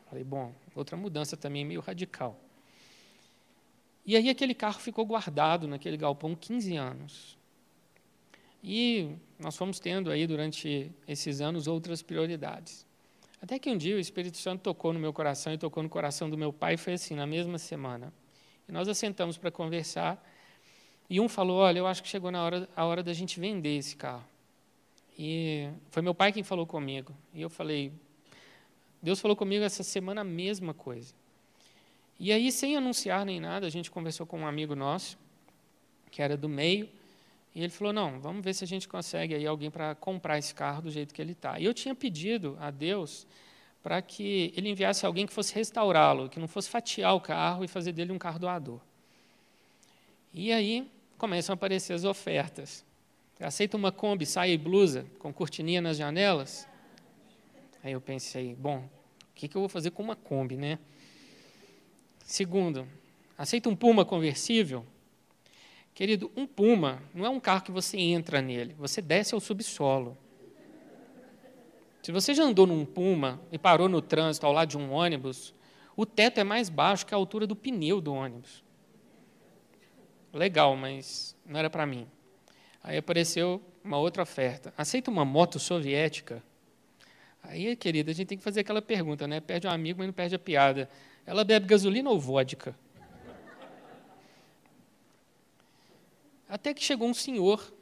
S1: Falei, bom, outra mudança também meio radical. E aí aquele carro ficou guardado naquele galpão 15 anos. E nós fomos tendo aí durante esses anos outras prioridades. Até que um dia o Espírito Santo tocou no meu coração e tocou no coração do meu pai, foi assim, na mesma semana. E nós assentamos para conversar, e um falou: Olha, eu acho que chegou na hora, a hora da gente vender esse carro. E foi meu pai quem falou comigo. E eu falei: Deus falou comigo essa semana a mesma coisa. E aí, sem anunciar nem nada, a gente conversou com um amigo nosso, que era do meio, e ele falou: Não, vamos ver se a gente consegue aí alguém para comprar esse carro do jeito que ele está. E eu tinha pedido a Deus para que ele enviasse alguém que fosse restaurá-lo, que não fosse fatiar o carro e fazer dele um carro doador. E aí começam a aparecer as ofertas. Aceita uma Kombi, saia e blusa, com cortininha nas janelas? Aí eu pensei, bom, o que, que eu vou fazer com uma Kombi, né? Segundo, aceita um Puma conversível? Querido, um Puma não é um carro que você entra nele, você desce ao subsolo. Se você já andou num Puma e parou no trânsito ao lado de um ônibus, o teto é mais baixo que a altura do pneu do ônibus. Legal, mas não era para mim. Aí apareceu uma outra oferta. Aceita uma moto soviética? Aí, querida, a gente tem que fazer aquela pergunta, né? Perde um amigo, mas não perde a piada. Ela bebe gasolina ou vodka? Até que chegou um senhor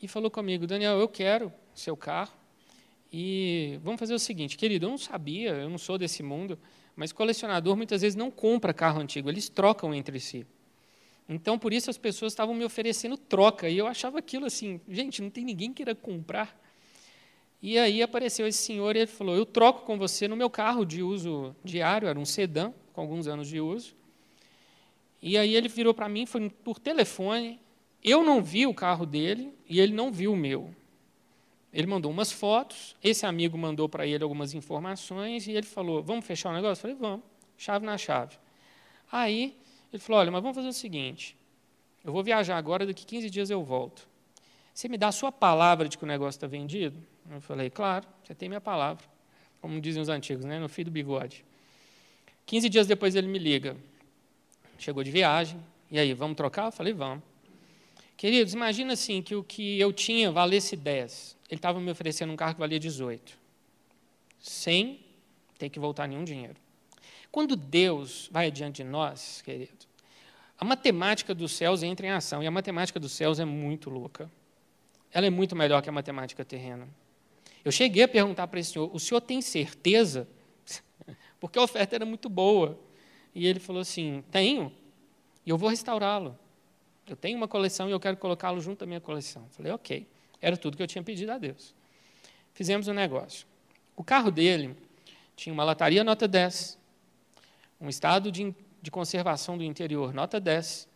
S1: e falou comigo: Daniel, eu quero seu carro. E vamos fazer o seguinte, querido, eu não sabia, eu não sou desse mundo, mas colecionador muitas vezes não compra carro antigo, eles trocam entre si. Então, por isso as pessoas estavam me oferecendo troca, e eu achava aquilo assim, gente, não tem ninguém que queira comprar. E aí apareceu esse senhor e ele falou: Eu troco com você no meu carro de uso diário, era um sedã, com alguns anos de uso. E aí ele virou para mim, foi por telefone, eu não vi o carro dele e ele não viu o meu. Ele mandou umas fotos, esse amigo mandou para ele algumas informações e ele falou: Vamos fechar o negócio? Eu falei: Vamos, chave na chave. Aí ele falou: Olha, mas vamos fazer o seguinte: eu vou viajar agora, daqui 15 dias eu volto. Você me dá a sua palavra de que o negócio está vendido? Eu falei: Claro, você tem minha palavra. Como dizem os antigos, né? no fio do bigode. 15 dias depois ele me liga. Chegou de viagem. E aí, vamos trocar? Eu falei: Vamos. Queridos, imagina assim que o que eu tinha valesse 10. Ele estava me oferecendo um carro que valia 18. Sem ter que voltar nenhum dinheiro. Quando Deus vai adiante de nós, querido, a matemática dos céus entra em ação. E a matemática dos céus é muito louca. Ela é muito melhor que a matemática terrena. Eu cheguei a perguntar para esse senhor: o senhor tem certeza? Porque a oferta era muito boa. E ele falou assim: tenho, e eu vou restaurá-lo. Eu tenho uma coleção e eu quero colocá-lo junto à minha coleção. Falei, ok. Era tudo que eu tinha pedido a Deus. Fizemos um negócio. O carro dele tinha uma lataria nota 10, um estado de, de conservação do interior nota 10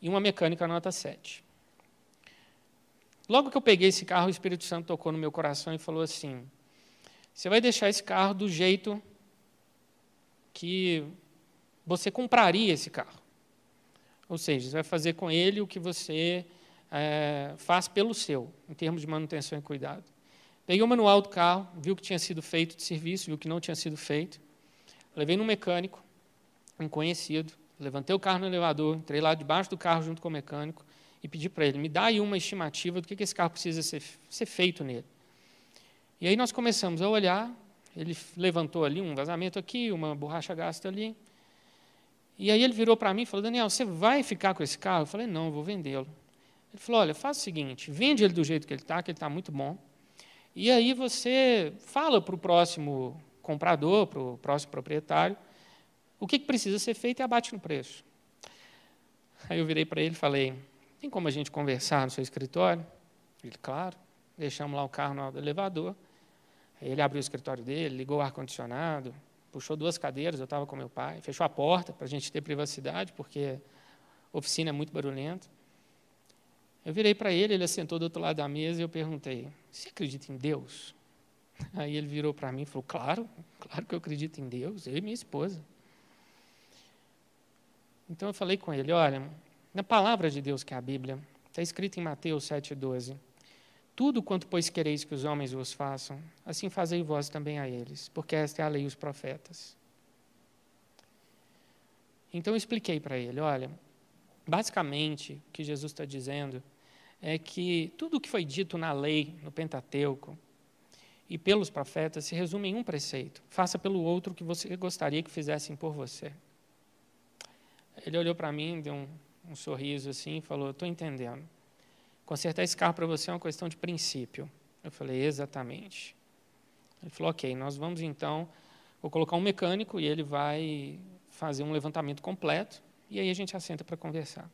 S1: e uma mecânica nota 7. Logo que eu peguei esse carro, o Espírito Santo tocou no meu coração e falou assim: Você vai deixar esse carro do jeito que você compraria esse carro. Ou seja, você vai fazer com ele o que você é, faz pelo seu, em termos de manutenção e cuidado. Peguei o manual do carro, viu o que tinha sido feito de serviço, viu o que não tinha sido feito. Levei no mecânico, um conhecido, levantei o carro no elevador, entrei lá debaixo do carro junto com o mecânico e pedi para ele, me dá aí uma estimativa do que, que esse carro precisa ser, ser feito nele. E aí nós começamos a olhar, ele levantou ali um vazamento aqui, uma borracha gasta ali, e aí ele virou para mim e falou: Daniel, você vai ficar com esse carro? Eu falei: Não, eu vou vendê-lo. Ele falou: Olha, faz o seguinte, vende ele do jeito que ele está, que ele está muito bom. E aí você fala para o próximo comprador, para o próximo proprietário, o que, que precisa ser feito e abate no preço. Aí eu virei para ele e falei: Tem como a gente conversar no seu escritório? Ele, claro. Deixamos lá o carro no elevador. Aí ele abriu o escritório dele, ligou o ar-condicionado, puxou duas cadeiras, eu estava com meu pai, fechou a porta para a gente ter privacidade, porque a oficina é muito barulhenta. Eu virei para ele, ele assentou do outro lado da mesa e eu perguntei: Você acredita em Deus? Aí ele virou para mim e falou: Claro, claro que eu acredito em Deus, eu e minha esposa. Então eu falei com ele: Olha, na palavra de Deus, que é a Bíblia, está escrito em Mateus 7,12: Tudo quanto, pois, quereis que os homens vos façam, assim fazei vós também a eles, porque esta é a lei e os profetas. Então eu expliquei para ele: olha, basicamente, o que Jesus está dizendo é que tudo o que foi dito na lei, no Pentateuco, e pelos profetas se resume em um preceito: faça pelo outro o que você gostaria que fizessem por você. Ele olhou para mim, deu um, um sorriso assim e falou: Estou entendendo. Consertar esse carro para você é uma questão de princípio. Eu falei: Exatamente. Ele falou: Ok, nós vamos então. Vou colocar um mecânico e ele vai fazer um levantamento completo e aí a gente assenta para conversar.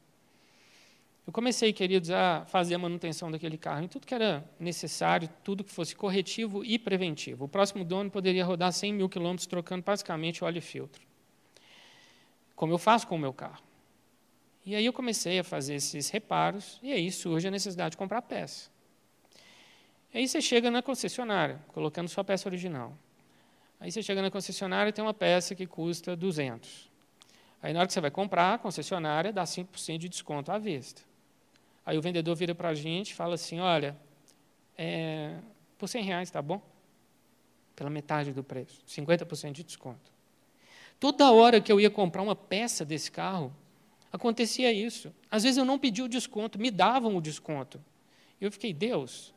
S1: Eu comecei, queridos, a fazer a manutenção daquele carro em tudo que era necessário, tudo que fosse corretivo e preventivo. O próximo dono poderia rodar 100 mil quilômetros trocando basicamente óleo e filtro, como eu faço com o meu carro. E aí eu comecei a fazer esses reparos, e aí surge a necessidade de comprar peça. E aí você chega na concessionária, colocando sua peça original. Aí você chega na concessionária e tem uma peça que custa 200. Aí na hora que você vai comprar, a concessionária dá 5% de desconto à vista. Aí o vendedor vira para a gente e fala assim, olha, é, por 100 reais, tá bom? Pela metade do preço, 50% de desconto. Toda hora que eu ia comprar uma peça desse carro, acontecia isso. Às vezes eu não pedi o desconto, me davam o desconto. Eu fiquei, Deus,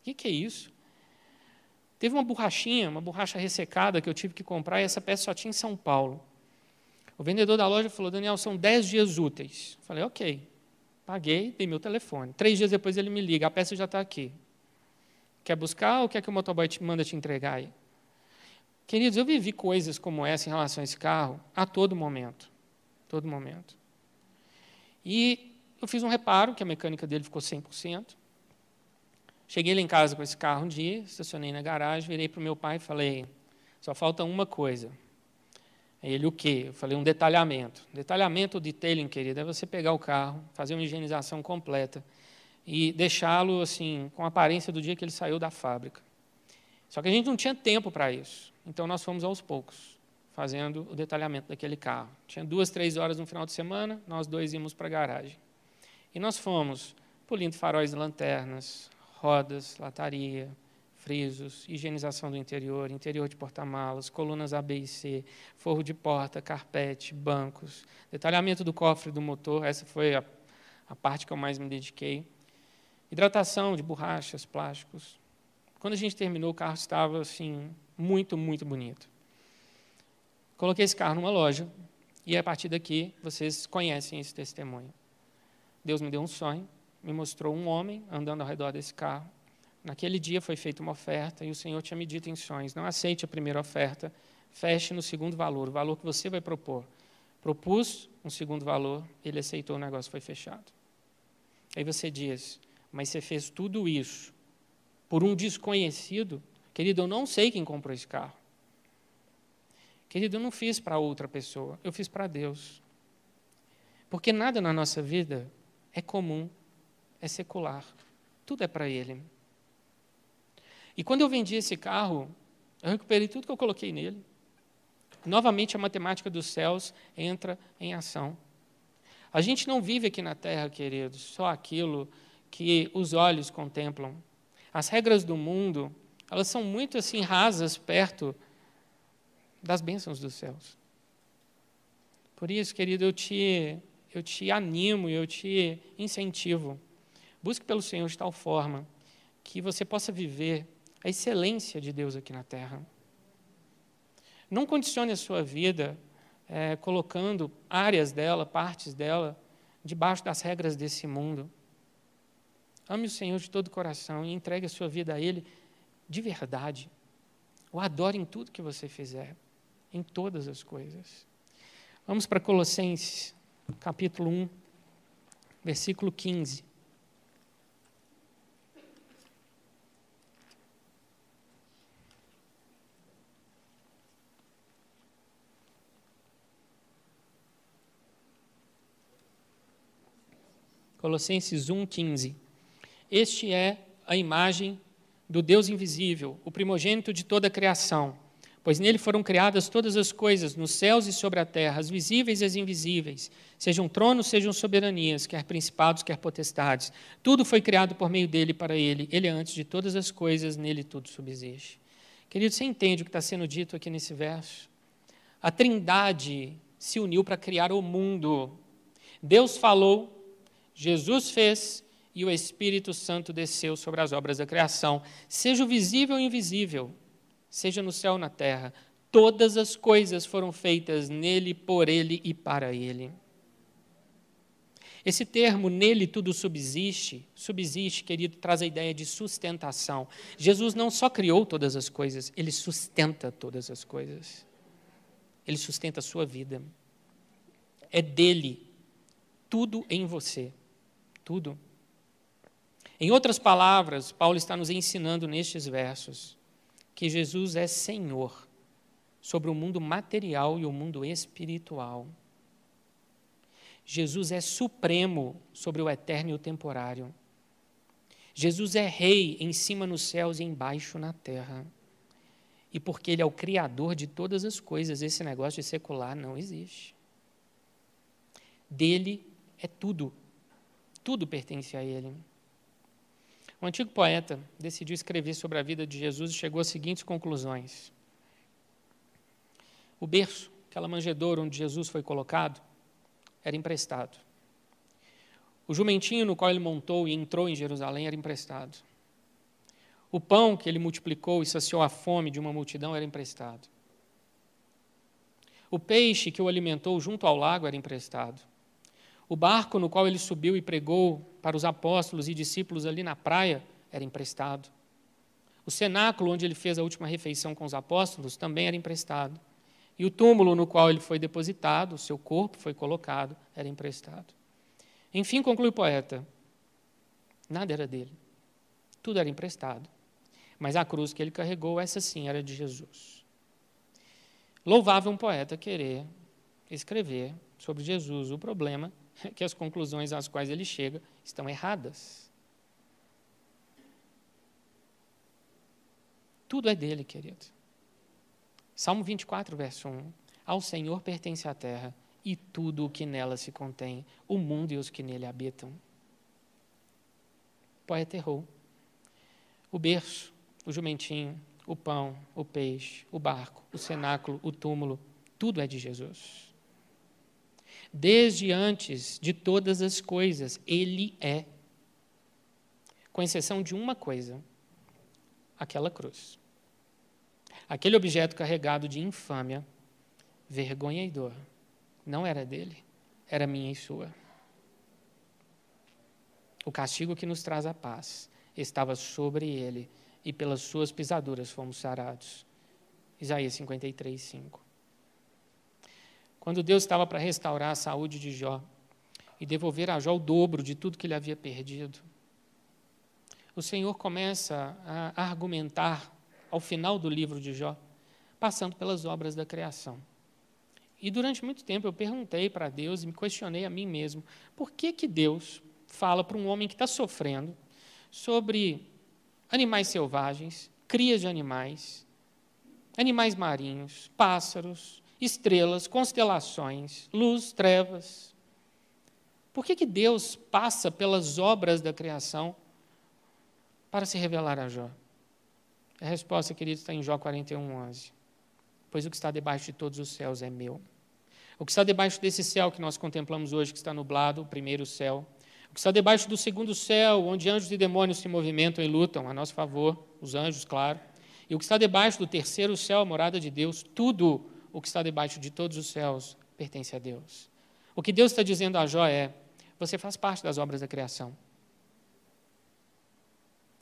S1: o que, que é isso? Teve uma borrachinha, uma borracha ressecada que eu tive que comprar, e essa peça só tinha em São Paulo. O vendedor da loja falou, Daniel, são 10 dias úteis. Falei, ok. Paguei, dei meu telefone. Três dias depois ele me liga, a peça já está aqui. Quer buscar ou quer que o motoboy te manda te entregar aí? Queridos, eu vivi coisas como essa em relação a esse carro a todo momento. Todo momento. E eu fiz um reparo, que a mecânica dele ficou 100%. Cheguei lá em casa com esse carro um dia, estacionei na garagem, virei para o meu pai e falei: só falta uma coisa. Ele, o quê? Eu falei, um detalhamento. Detalhamento, detailing, querido, é você pegar o carro, fazer uma higienização completa e deixá-lo assim, com a aparência do dia que ele saiu da fábrica. Só que a gente não tinha tempo para isso. Então nós fomos aos poucos, fazendo o detalhamento daquele carro. Tinha duas, três horas no final de semana, nós dois íamos para a garagem. E nós fomos polindo faróis e lanternas, rodas, lataria, frisos, higienização do interior, interior de porta-malas, colunas A, B e C, forro de porta, carpete, bancos, detalhamento do cofre do motor, essa foi a, a parte que eu mais me dediquei. Hidratação de borrachas, plásticos. Quando a gente terminou, o carro estava assim muito, muito bonito. Coloquei esse carro numa loja e a partir daqui vocês conhecem esse testemunho. Deus me deu um sonho, me mostrou um homem andando ao redor desse carro Naquele dia foi feita uma oferta e o Senhor tinha me dito em sonhos: não aceite a primeira oferta, feche no segundo valor, o valor que você vai propor. Propus um segundo valor, ele aceitou, o negócio foi fechado. Aí você diz: mas você fez tudo isso por um desconhecido? Querido, eu não sei quem comprou esse carro. Querido, eu não fiz para outra pessoa, eu fiz para Deus. Porque nada na nossa vida é comum, é secular. Tudo é para Ele. E quando eu vendi esse carro, eu recuperei tudo que eu coloquei nele. Novamente a matemática dos céus entra em ação. A gente não vive aqui na terra, queridos, só aquilo que os olhos contemplam. As regras do mundo, elas são muito assim rasas perto das bênçãos dos céus. Por isso, querido, eu te, eu te animo, eu te incentivo. Busque pelo Senhor de tal forma que você possa viver a excelência de Deus aqui na terra. Não condicione a sua vida é, colocando áreas dela, partes dela, debaixo das regras desse mundo. Ame o Senhor de todo o coração e entregue a sua vida a Ele de verdade. O adore em tudo que você fizer, em todas as coisas. Vamos para Colossenses, capítulo 1, versículo 15. Colossenses 1,15. Este é a imagem do Deus invisível, o primogênito de toda a criação, Pois nele foram criadas todas as coisas, nos céus e sobre a terra, as visíveis e as invisíveis, sejam tronos, sejam soberanias, quer principados, quer potestades. Tudo foi criado por meio dele para ele. Ele é antes de todas as coisas, nele tudo subsiste. Querido, você entende o que está sendo dito aqui nesse verso? A Trindade se uniu para criar o mundo. Deus falou, Jesus fez e o Espírito Santo desceu sobre as obras da criação, seja o visível ou invisível seja no céu ou na terra, todas as coisas foram feitas nele, por ele e para ele. Esse termo, nele tudo subsiste, subsiste, querido, traz a ideia de sustentação. Jesus não só criou todas as coisas, ele sustenta todas as coisas. Ele sustenta a sua vida. É dele, tudo em você. Tudo. Em outras palavras, Paulo está nos ensinando nestes versos que Jesus é Senhor sobre o mundo material e o mundo espiritual. Jesus é supremo sobre o eterno e o temporário. Jesus é rei em cima nos céus e embaixo na terra. E porque ele é o criador de todas as coisas, esse negócio de secular não existe. Dele é tudo. Tudo pertence a ele. Um antigo poeta decidiu escrever sobre a vida de Jesus e chegou às seguintes conclusões. O berço, aquela manjedoura onde Jesus foi colocado, era emprestado. O jumentinho no qual ele montou e entrou em Jerusalém era emprestado. O pão que ele multiplicou e saciou a fome de uma multidão era emprestado. O peixe que o alimentou junto ao lago era emprestado. O barco no qual ele subiu e pregou para os apóstolos e discípulos ali na praia era emprestado. O cenáculo onde ele fez a última refeição com os apóstolos também era emprestado. E o túmulo no qual ele foi depositado, o seu corpo foi colocado, era emprestado. Enfim, conclui o poeta: nada era dele, tudo era emprestado. Mas a cruz que ele carregou, essa sim era de Jesus. Louvável um poeta querer escrever sobre Jesus. O problema que as conclusões às quais ele chega estão erradas. Tudo é dele, querido. Salmo 24, verso 1. Ao Senhor pertence a terra e tudo o que nela se contém, o mundo e os que nele habitam. O poeta errou. O berço, o jumentinho, o pão, o peixe, o barco, o cenáculo, o túmulo, tudo é de Jesus desde antes de todas as coisas. Ele é. Com exceção de uma coisa: aquela cruz. Aquele objeto carregado de infâmia, vergonha e dor. Não era dele, era minha e sua. O castigo que nos traz a paz estava sobre ele, e pelas suas pisaduras fomos sarados. Isaías 53, 5 quando Deus estava para restaurar a saúde de Jó e devolver a Jó o dobro de tudo que ele havia perdido, o Senhor começa a argumentar ao final do livro de Jó, passando pelas obras da criação. E durante muito tempo eu perguntei para Deus e me questionei a mim mesmo: por que, que Deus fala para um homem que está sofrendo sobre animais selvagens, crias de animais, animais marinhos, pássaros, estrelas, constelações, luz, trevas. Por que, que Deus passa pelas obras da criação para se revelar a Jó? A resposta, querido, está em Jó 41, 11. Pois o que está debaixo de todos os céus é meu. O que está debaixo desse céu que nós contemplamos hoje, que está nublado, o primeiro céu. O que está debaixo do segundo céu, onde anjos e demônios se movimentam e lutam a nosso favor, os anjos, claro. E o que está debaixo do terceiro céu, a morada de Deus, tudo o que está debaixo de todos os céus pertence a Deus. O que Deus está dizendo a Jó é: você faz parte das obras da criação.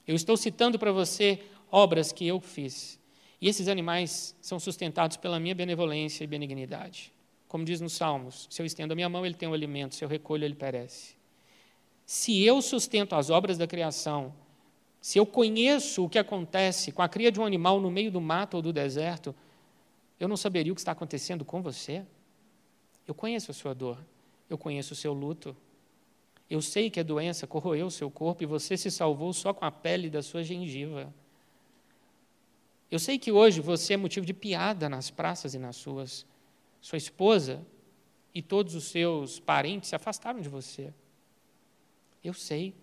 S1: Eu estou citando para você obras que eu fiz. E esses animais são sustentados pela minha benevolência e benignidade. Como diz nos Salmos: se eu estendo a minha mão, ele tem o um alimento, se eu recolho, ele perece. Se eu sustento as obras da criação, se eu conheço o que acontece com a cria de um animal no meio do mato ou do deserto, eu não saberia o que está acontecendo com você? Eu conheço a sua dor, eu conheço o seu luto. Eu sei que a doença corroeu o seu corpo e você se salvou só com a pele da sua gengiva. Eu sei que hoje você é motivo de piada nas praças e nas suas. Sua esposa e todos os seus parentes se afastaram de você. Eu sei,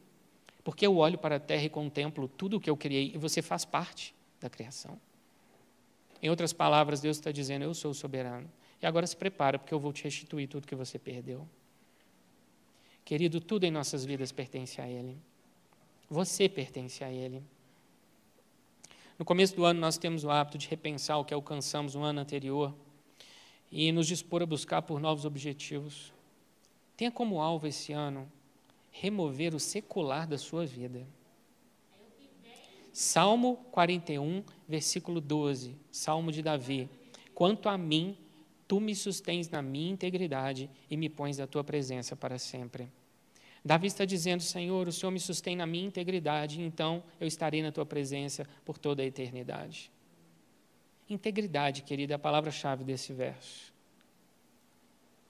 S1: porque eu olho para a terra e contemplo tudo o que eu criei e você faz parte da criação. Em outras palavras, Deus está dizendo: Eu sou o soberano. E agora se prepara, porque eu vou te restituir tudo que você perdeu. Querido, tudo em nossas vidas pertence a Ele. Você pertence a Ele. No começo do ano, nós temos o hábito de repensar o que alcançamos no ano anterior e nos dispor a buscar por novos objetivos. Tenha como alvo esse ano remover o secular da sua vida. Salmo 41, versículo 12, Salmo de Davi. Quanto a mim, tu me sustens na minha integridade e me pões da tua presença para sempre. Davi está dizendo: Senhor, o Senhor me sustém na minha integridade, então eu estarei na tua presença por toda a eternidade. Integridade, querida, é a palavra-chave desse verso.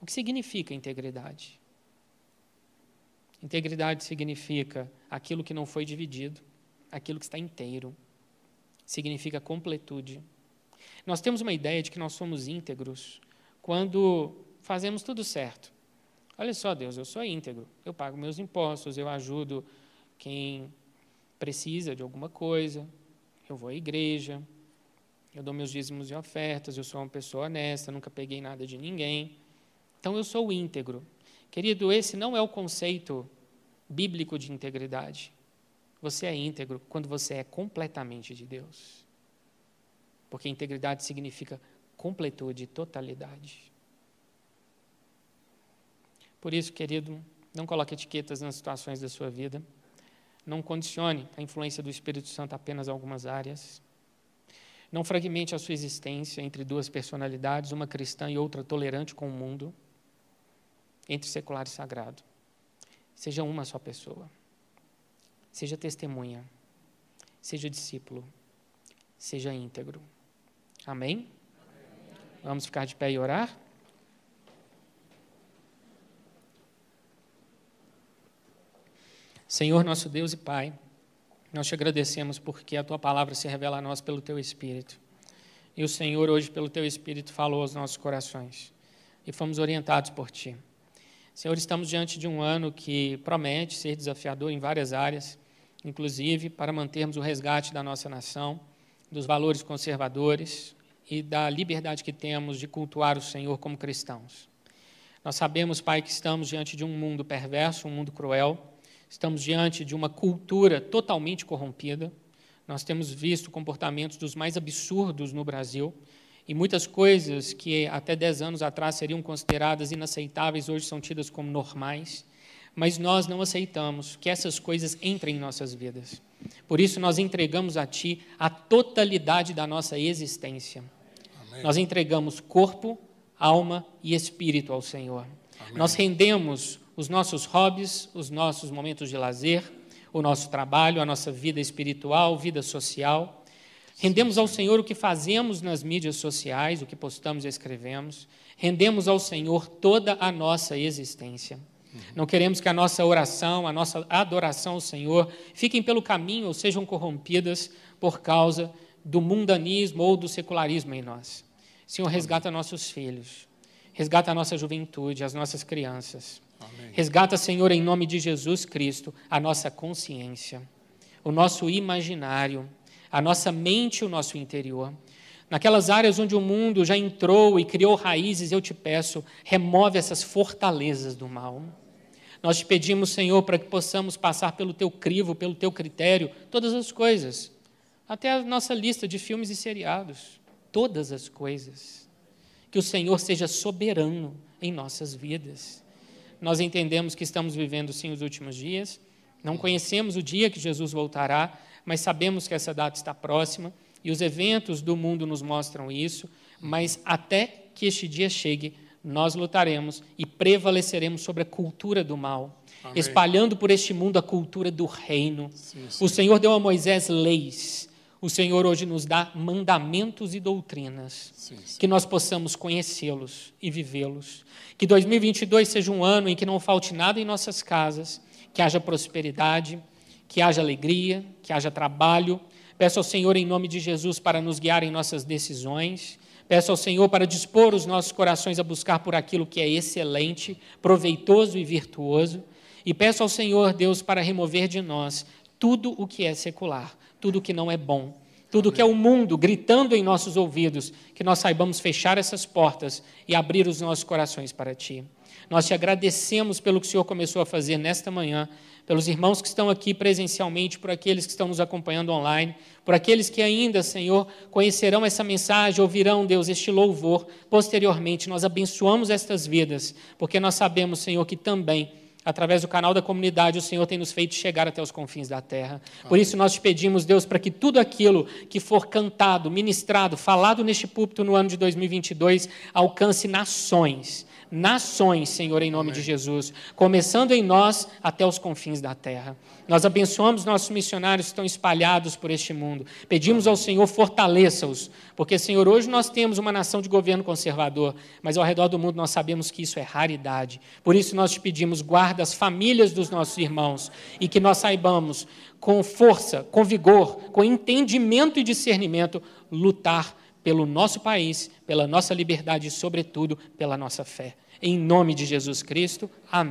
S1: O que significa integridade? Integridade significa aquilo que não foi dividido, aquilo que está inteiro. Significa completude. Nós temos uma ideia de que nós somos íntegros quando fazemos tudo certo. Olha só, Deus, eu sou íntegro. Eu pago meus impostos, eu ajudo quem precisa de alguma coisa, eu vou à igreja, eu dou meus dízimos e ofertas, eu sou uma pessoa honesta, nunca peguei nada de ninguém. Então eu sou íntegro. Querido, esse não é o conceito bíblico de integridade. Você é íntegro quando você é completamente de Deus. Porque integridade significa completude, totalidade. Por isso, querido, não coloque etiquetas nas situações da sua vida. Não condicione a influência do Espírito Santo apenas a algumas áreas. Não fragmente a sua existência entre duas personalidades, uma cristã e outra tolerante com o mundo, entre secular e sagrado. Seja uma só pessoa. Seja testemunha. Seja discípulo. Seja íntegro. Amém? Vamos ficar de pé e orar? Senhor nosso Deus e Pai, nós te agradecemos porque a tua palavra se revela a nós pelo teu Espírito. E o Senhor, hoje, pelo teu Espírito, falou aos nossos corações. E fomos orientados por ti. Senhor, estamos diante de um ano que promete ser desafiador em várias áreas, inclusive para mantermos o resgate da nossa nação, dos valores conservadores e da liberdade que temos de cultuar o Senhor como cristãos. Nós sabemos, Pai, que estamos diante de um mundo perverso, um mundo cruel Estamos diante de uma cultura totalmente corrompida. Nós temos visto comportamentos dos mais absurdos no Brasil. E muitas coisas que até 10 anos atrás seriam consideradas inaceitáveis, hoje são tidas como normais. Mas nós não aceitamos que essas coisas entrem em nossas vidas. Por isso, nós entregamos a Ti a totalidade da nossa existência. Amém. Nós entregamos corpo, alma e espírito ao Senhor. Amém. Nós rendemos os nossos hobbies, os nossos momentos de lazer, o nosso trabalho, a nossa vida espiritual, vida social. Rendemos ao Senhor o que fazemos nas mídias sociais, o que postamos e escrevemos. Rendemos ao Senhor toda a nossa existência. Não queremos que a nossa oração, a nossa adoração ao Senhor fiquem pelo caminho ou sejam corrompidas por causa do mundanismo ou do secularismo em nós. Senhor, resgata nossos filhos, resgata a nossa juventude, as nossas crianças. Amém. Resgata, Senhor, em nome de Jesus Cristo, a nossa consciência, o nosso imaginário, a nossa mente, o nosso interior. Naquelas áreas onde o mundo já entrou e criou raízes, eu te peço, remove essas fortalezas do mal. Nós te pedimos, Senhor, para que possamos passar pelo teu crivo, pelo teu critério, todas as coisas, até a nossa lista de filmes e seriados, todas as coisas. Que o Senhor seja soberano em nossas vidas. Nós entendemos que estamos vivendo sim os últimos dias, não conhecemos o dia que Jesus voltará, mas sabemos que essa data está próxima e os eventos do mundo nos mostram isso, mas até que este dia chegue, nós lutaremos e prevaleceremos sobre a cultura do mal, Amém. espalhando por este mundo a cultura do reino. Sim, sim. O Senhor deu a Moisés leis, o Senhor hoje nos dá mandamentos e doutrinas, sim, que nós possamos conhecê-los e vivê-los. Que 2022 seja um ano em que não falte nada em nossas casas, que haja prosperidade, que haja alegria, que haja trabalho, Peço ao Senhor, em nome de Jesus, para nos guiar em nossas decisões. Peço ao Senhor para dispor os nossos corações a buscar por aquilo que é excelente, proveitoso e virtuoso. E peço ao Senhor, Deus, para remover de nós tudo o que é secular, tudo o que não é bom, tudo o que é o mundo gritando em nossos ouvidos, que nós saibamos fechar essas portas e abrir os nossos corações para Ti. Nós te agradecemos pelo que o Senhor começou a fazer nesta manhã, pelos irmãos que estão aqui presencialmente, por aqueles que estão nos acompanhando online, por aqueles que ainda, Senhor, conhecerão essa mensagem, ouvirão, Deus, este louvor posteriormente. Nós abençoamos estas vidas, porque nós sabemos, Senhor, que também através do canal da comunidade, o Senhor tem nos feito chegar até os confins da terra. Por isso nós te pedimos, Deus, para que tudo aquilo que for cantado, ministrado, falado neste púlpito no ano de 2022 alcance nações nações, Senhor, em nome Amém. de Jesus, começando em nós até os confins da terra. Nós abençoamos nossos missionários que estão espalhados por este mundo. Pedimos ao Senhor, fortaleça-os, porque, Senhor, hoje nós temos uma nação de governo conservador, mas ao redor do mundo nós sabemos que isso é raridade. Por isso nós te pedimos, guarda as famílias dos nossos irmãos e que nós saibamos, com força, com vigor, com entendimento e discernimento, lutar pelo nosso país, pela nossa liberdade e, sobretudo, pela nossa fé. Em nome de Jesus Cristo, amém.